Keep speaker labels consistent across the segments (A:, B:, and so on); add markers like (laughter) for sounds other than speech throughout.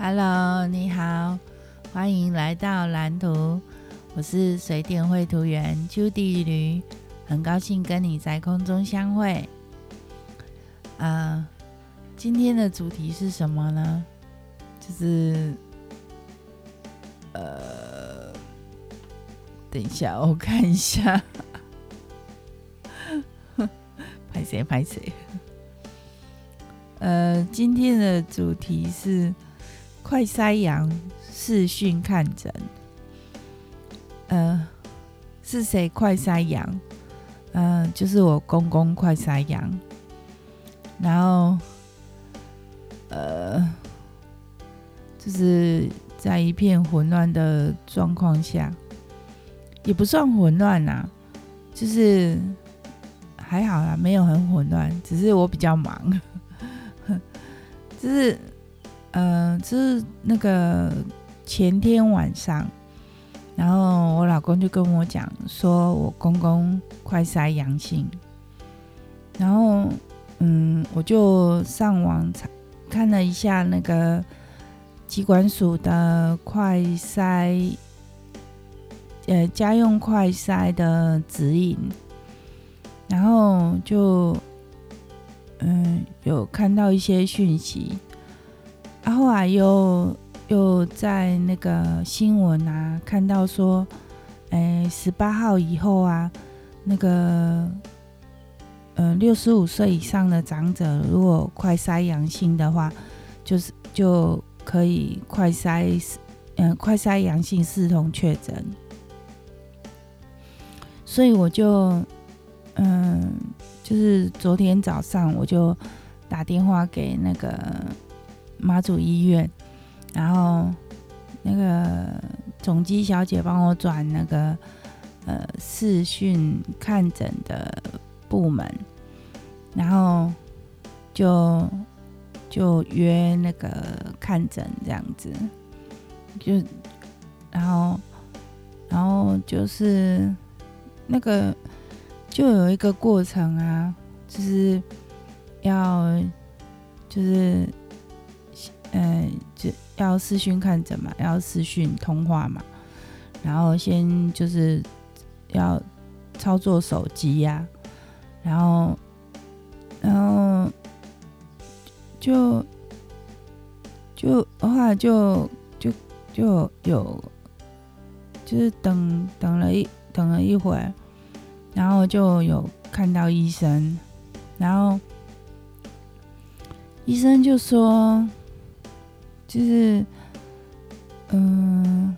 A: Hello，你好，欢迎来到蓝图。我是水电绘图员 Judy 吕，很高兴跟你在空中相会。啊、今天的主题是什么呢？就是呃，等一下，我看一下。(laughs) 拍谁拍谁？呃，今天的主题是。快筛阳视讯看诊，呃，是谁快筛阳？嗯、呃，就是我公公快筛阳。然后，呃，就是在一片混乱的状况下，也不算混乱呐，就是还好啦，没有很混乱，只是我比较忙，(laughs) 就是。嗯、呃，就是那个前天晚上，然后我老公就跟我讲，说我公公快筛阳性，然后嗯，我就上网查看了一下那个疾管署的快筛，呃，家用快筛的指引，然后就嗯，有看到一些讯息。然后啊，又又在那个新闻啊看到说，哎，十八号以后啊，那个呃六十五岁以上的长者，如果快筛阳性的话，就是就可以快筛，嗯、快筛阳性视同确诊。所以我就嗯、就是昨天早上我就打电话给那个。妈祖医院，然后那个总机小姐帮我转那个呃视讯看诊的部门，然后就就约那个看诊这样子，就然后然后就是那个就有一个过程啊，就是要就是。就要视讯看诊嘛，要视讯通话嘛，然后先就是要操作手机呀、然后，然后就就的话就就就有就是等等了一等了一会，然后就有看到医生，然后医生就说。就是，嗯，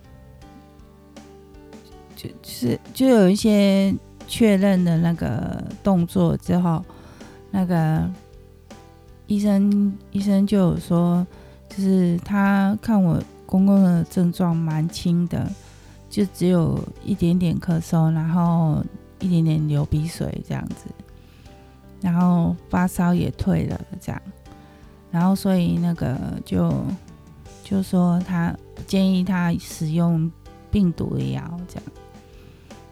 A: 就就是就有一些确认的那个动作之后，那个医生医生就有说，就是他看我公公的症状蛮轻的，就只有一点点咳嗽，然后一点点流鼻水这样子，然后发烧也退了这样，然后所以那个就。就说他建议他使用病毒的药，这样，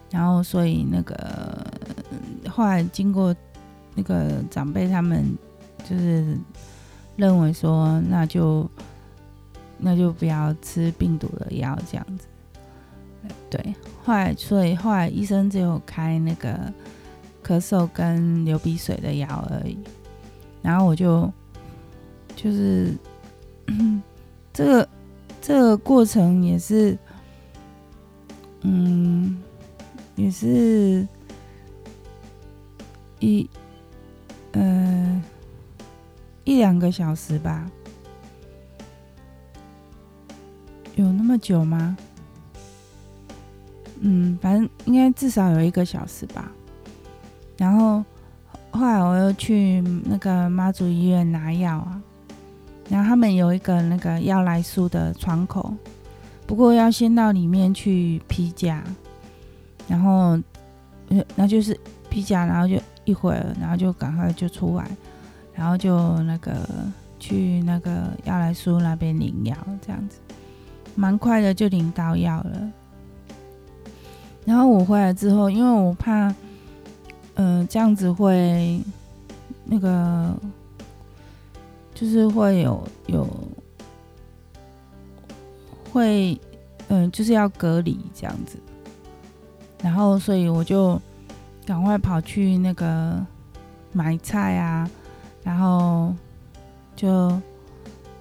A: 然后所以那个后来经过那个长辈他们就是认为说，那就那就不要吃病毒的药这样子，对，后来所以后来医生只有开那个咳嗽跟流鼻水的药而已，然后我就就是。这个这个过程也是，嗯，也是一呃一两个小时吧，有那么久吗？嗯，反正应该至少有一个小时吧。然后后来我又去那个妈祖医院拿药啊。然后他们有一个那个要来书的窗口，不过要先到里面去批假，然后，那就是批假，然后就一会儿，然后就赶快就出来，然后就那个去那个要来书那边领药，这样子，蛮快的就领到药了。然后我回来之后，因为我怕，嗯、呃，这样子会那个。就是会有有会，嗯，就是要隔离这样子。然后，所以我就赶快跑去那个买菜啊，然后就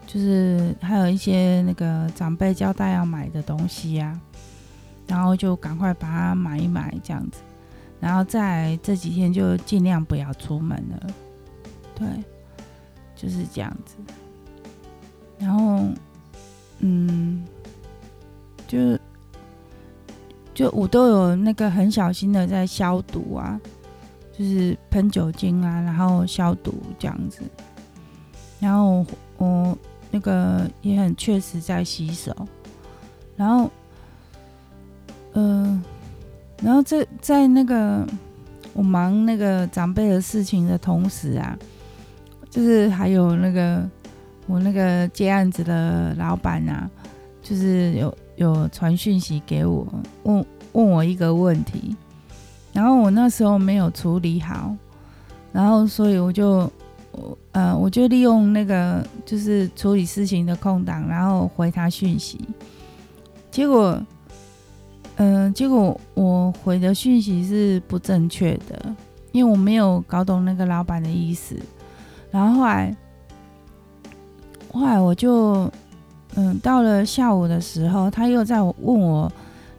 A: 就是还有一些那个长辈交代要买的东西呀，然后就赶快把它买一买这样子。然后在这几天就尽量不要出门了，对，就是这样子。然后，嗯，就。就我都有那个很小心的在消毒啊，就是喷酒精啊，然后消毒这样子。然后我那个也很确实在洗手。然后，嗯、然后这在那个我忙那个长辈的事情的同时啊，就是还有那个我那个接案子的老板啊，就是有。有传讯息给我，问问我一个问题，然后我那时候没有处理好，然后所以我就，呃，我就利用那个就是处理事情的空档，然后回他讯息，结果，嗯、结果我回的讯息是不正确的，因为我没有搞懂那个老板的意思，然后后来，后来我就。嗯，到了下午的时候，他又在问我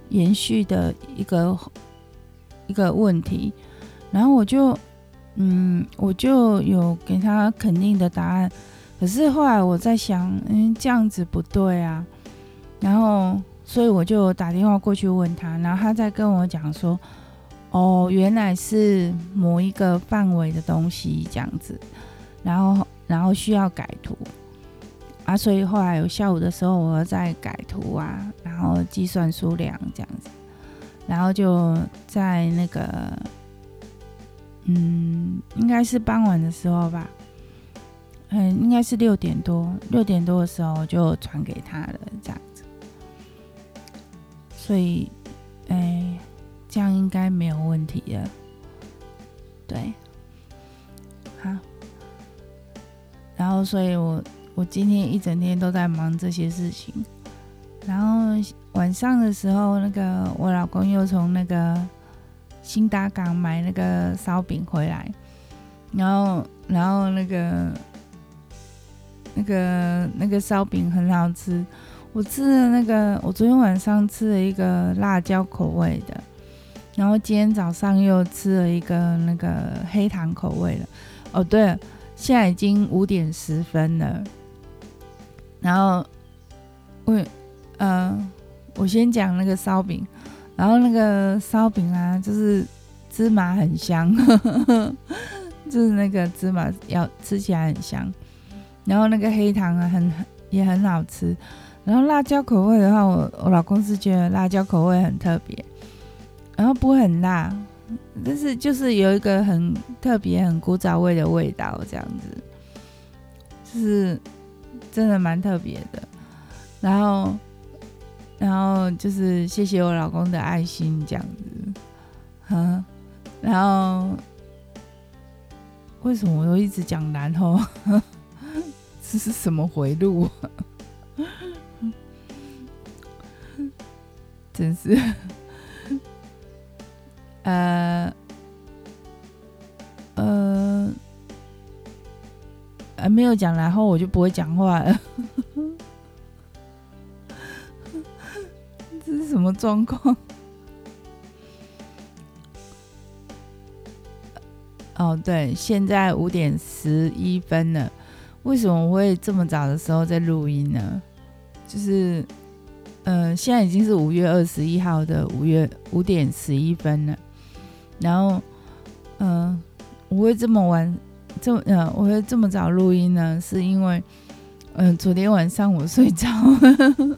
A: 延续的一个一个问题，然后我就嗯，我就有给他肯定的答案。可是后来我在想，嗯，这样子不对啊。然后，所以我就打电话过去问他，然后他在跟我讲说，哦，原来是某一个范围的东西这样子，然后然后需要改图。啊，所以后来有下午的时候，我在改图啊，然后计算数量这样子，然后就在那个，嗯，应该是傍晚的时候吧，嗯，应该是六点多，六点多的时候就传给他了，这样子。所以，哎，这样应该没有问题了，对，好，然后所以我。我今天一整天都在忙这些事情，然后晚上的时候，那个我老公又从那个新达港买那个烧饼回来，然后，然后那个那个那个烧饼很好吃，我吃了那个，我昨天晚上吃了一个辣椒口味的，然后今天早上又吃了一个那个黑糖口味的。哦，对，现在已经五点十分了。然后，我，嗯、呃，我先讲那个烧饼，然后那个烧饼啊，就是芝麻很香，呵 (laughs) 呵就是那个芝麻要吃起来很香，然后那个黑糖啊很也很好吃，然后辣椒口味的话，我我老公是觉得辣椒口味很特别，然后不会很辣，但是就是有一个很特别很古早味的味道，这样子，就是。真的蛮特别的，然后，然后就是谢谢我老公的爱心这样子，嗯，然后为什么我又一直讲然后？(laughs) 这是什么回路？(laughs) 真是，呃，呃。呃没有讲，然后我就不会讲话了。(laughs) 这是什么状况？哦，对，现在五点十一分了。为什么会这么早的时候在录音呢？就是，呃，现在已经是五月二十一号的五月五点十一分了。然后，嗯、我会这么晚。这么嗯，我会这么早录音呢，是因为嗯，昨天晚上我睡着了。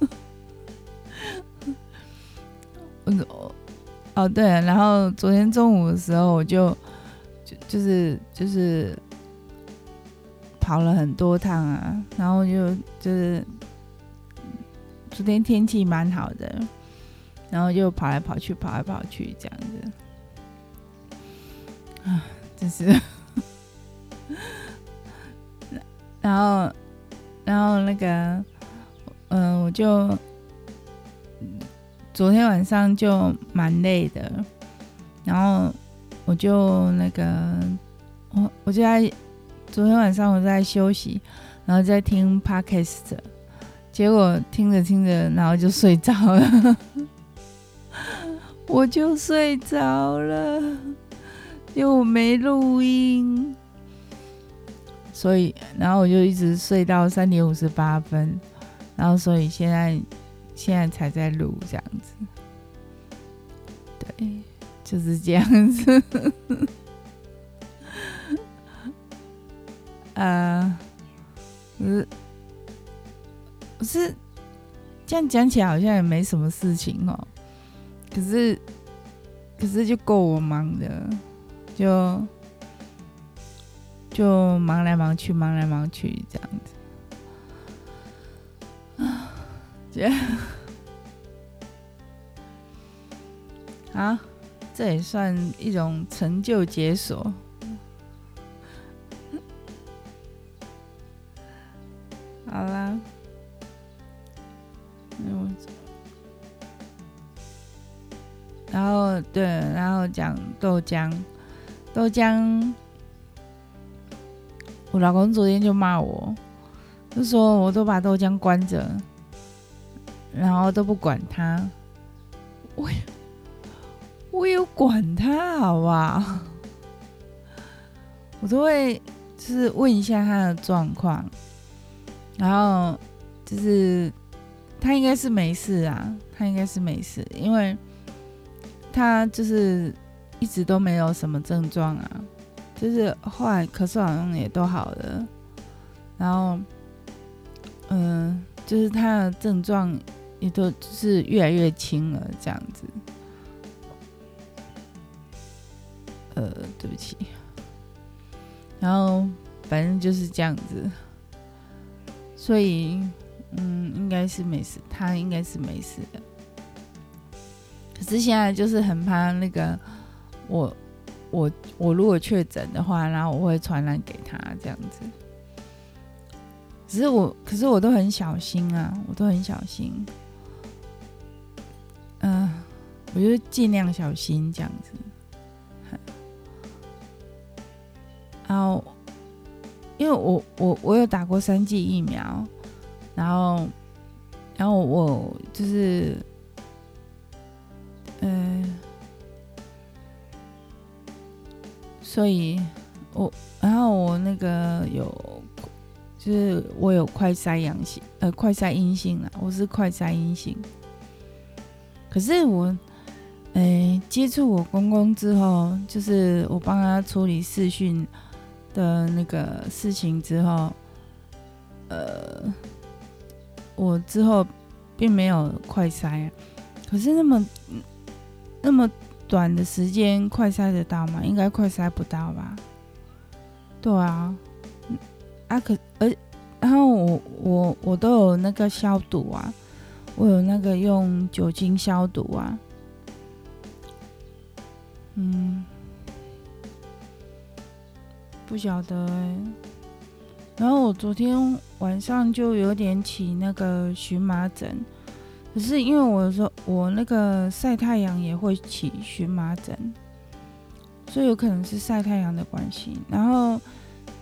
A: 我 (laughs) 哦对，然后昨天中午的时候我就就就是就是跑了很多趟啊，然后就就是昨天天气蛮好的，然后就跑来跑去，跑来跑去这样子，啊，真是。然后，然后那个，嗯，我就昨天晚上就蛮累的，然后我就那个我我就在昨天晚上我在休息，然后在听 Podcast，结果听着听着，然后就睡着了，(laughs) 我就睡着了，因为我没录音。所以，然后我就一直睡到三点五十八分，然后所以现在现在才在录这样子，对，就是这样子。(laughs) 呃，我是我是这样讲起来好像也没什么事情哦，可是可是就够我忙的，就。就忙来忙去，忙来忙去这样子啊，这啊，这也算一种成就解锁。好啦，然后对，然后讲豆浆，豆浆。我老公昨天就骂我，就说我都把豆浆关着，然后都不管他。我我有管他，好不好？我都会就是问一下他的状况，然后就是他应该是没事啊，他应该是没事，因为他就是一直都没有什么症状啊。就是后来咳嗽好像也都好了，然后，嗯、就是他的症状也都是越来越轻了，这样子。呃，对不起。然后反正就是这样子，所以嗯，应该是没事，他应该是没事的。可是现在就是很怕那个我。我我如果确诊的话，然后我会传染给他这样子。只是我，可是我都很小心啊，我都很小心。嗯、我就尽量小心这样子。然后，因为我我我有打过三剂疫苗，然后，然后我就是，所以，我然后我那个有，就是我有快筛阳性，呃，快筛阴性了。我是快筛阴性。可是我，诶，接触我公公之后，就是我帮他处理视讯的那个事情之后，呃，我之后并没有快筛，可是那么那么。短的时间快筛得到吗？应该快筛不到吧？对啊，啊可而然后我我我都有那个消毒啊，我有那个用酒精消毒啊，嗯，不晓得欸。然后我昨天晚上就有点起那个荨麻疹。可是因为我说我那个晒太阳也会起荨麻疹，所以有可能是晒太阳的关系。然后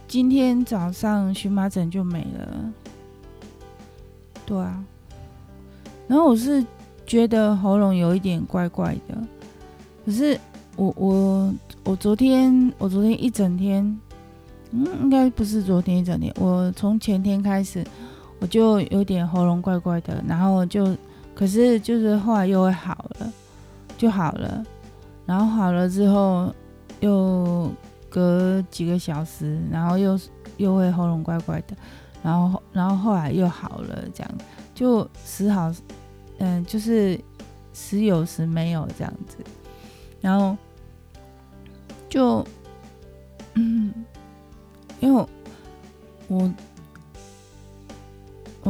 A: 今天早上荨麻疹就没了，对啊。然后我是觉得喉咙有一点怪怪的，可是我我我昨天我昨天一整天，嗯，应该不是昨天一整天，我从前天开始我就有点喉咙怪怪的，然后就。可是就是后来又会好了，就好了，然后好了之后又隔几个小时，然后又又会喉咙怪怪的，然后然后后来又好了，这样就时好，嗯，就是时有时没有这样子，然后就嗯，因为我。我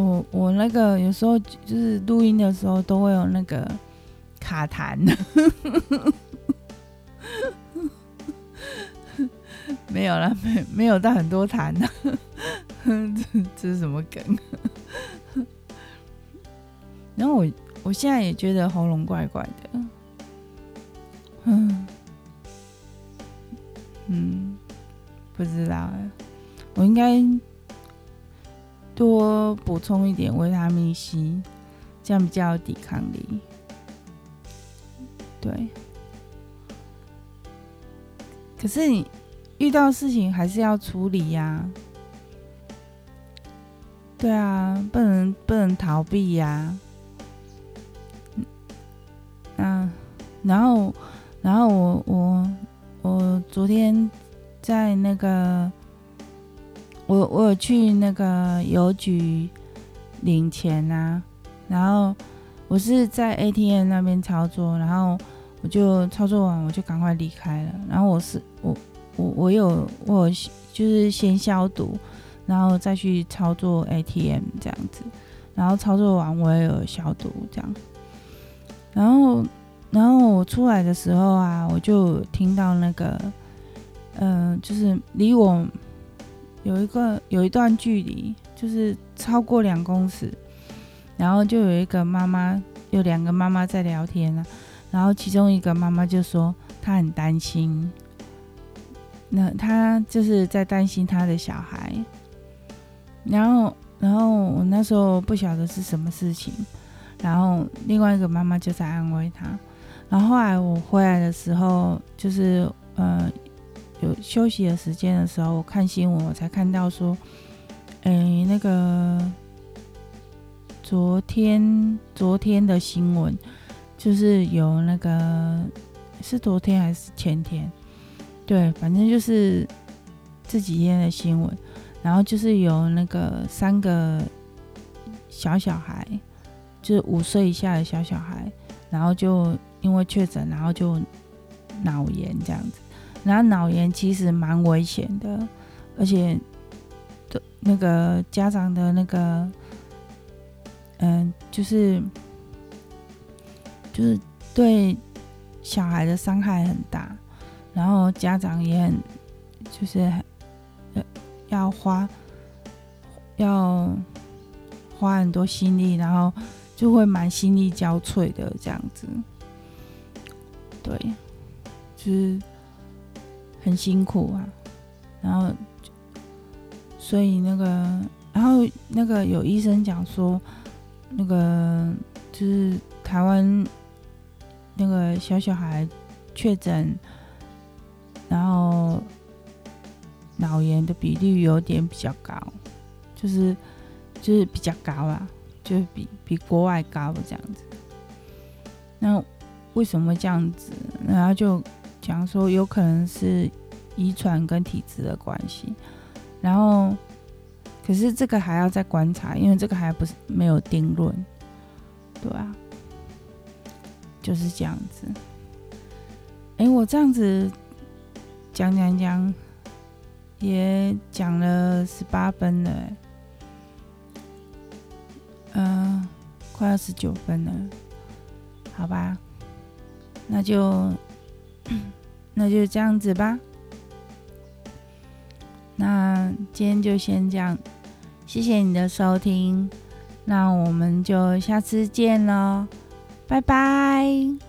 A: 我我那个有时候就是录音的时候都会有那个卡痰，(laughs) 没有了，没没有到很多痰呢，(laughs) 这这是什么梗？然后我我现在也觉得喉咙怪怪的。嗯嗯，不知道，我应该多补充一点维他命 C，这样比较有抵抗力。对。可是你遇到事情还是要处理呀。对啊，不能不能逃避呀。嗯，然后。然后我我我昨天在那个我我有去那个邮局领钱啊，然后我是在 ATM 那边操作，然后我就操作完我就赶快离开了。然后我是我我我有我就是先消毒，然后再去操作 ATM 这样子，然后操作完我也有消毒这样，然后。然后我出来的时候啊，我就听到那个，嗯、呃，就是离我有一个有一段距离，就是超过两公尺，然后就有一个妈妈，有两个妈妈在聊天啊，然后其中一个妈妈就说她很担心，那她就是在担心她的小孩，然后然后我那时候不晓得是什么事情，然后另外一个妈妈就在安慰她。然后后来我回来的时候，就是呃有休息的时间的时候，我看新闻，我才看到说，诶，那个昨天昨天的新闻，就是有那个是昨天还是前天？对，反正就是这几天的新闻，然后就是有那个三个小小孩，就是五岁以下的小小孩，然后就。因为确诊，然后就脑炎这样子，然后脑炎其实蛮危险的，而且那个家长的那个，嗯，就是就是对小孩的伤害很大，然后家长也很就是要花要花很多心力，然后就会蛮心力交瘁的这样子。对，就是很辛苦啊，然后，所以那个，然后那个有医生讲说，那个就是台湾那个小小孩确诊，然后脑炎的比例有点比较高，就是就是比较高啊，就是比比国外高这样子，那。为什么这样子？然后就讲说有可能是遗传跟体质的关系，然后可是这个还要再观察，因为这个还不是没有定论，对啊，就是这样子。哎，我这样子讲讲讲，也讲了十八分了，嗯、快要十九分了，好吧。那就那就这样子吧。那今天就先这样，谢谢你的收听。那我们就下次见喽，拜拜。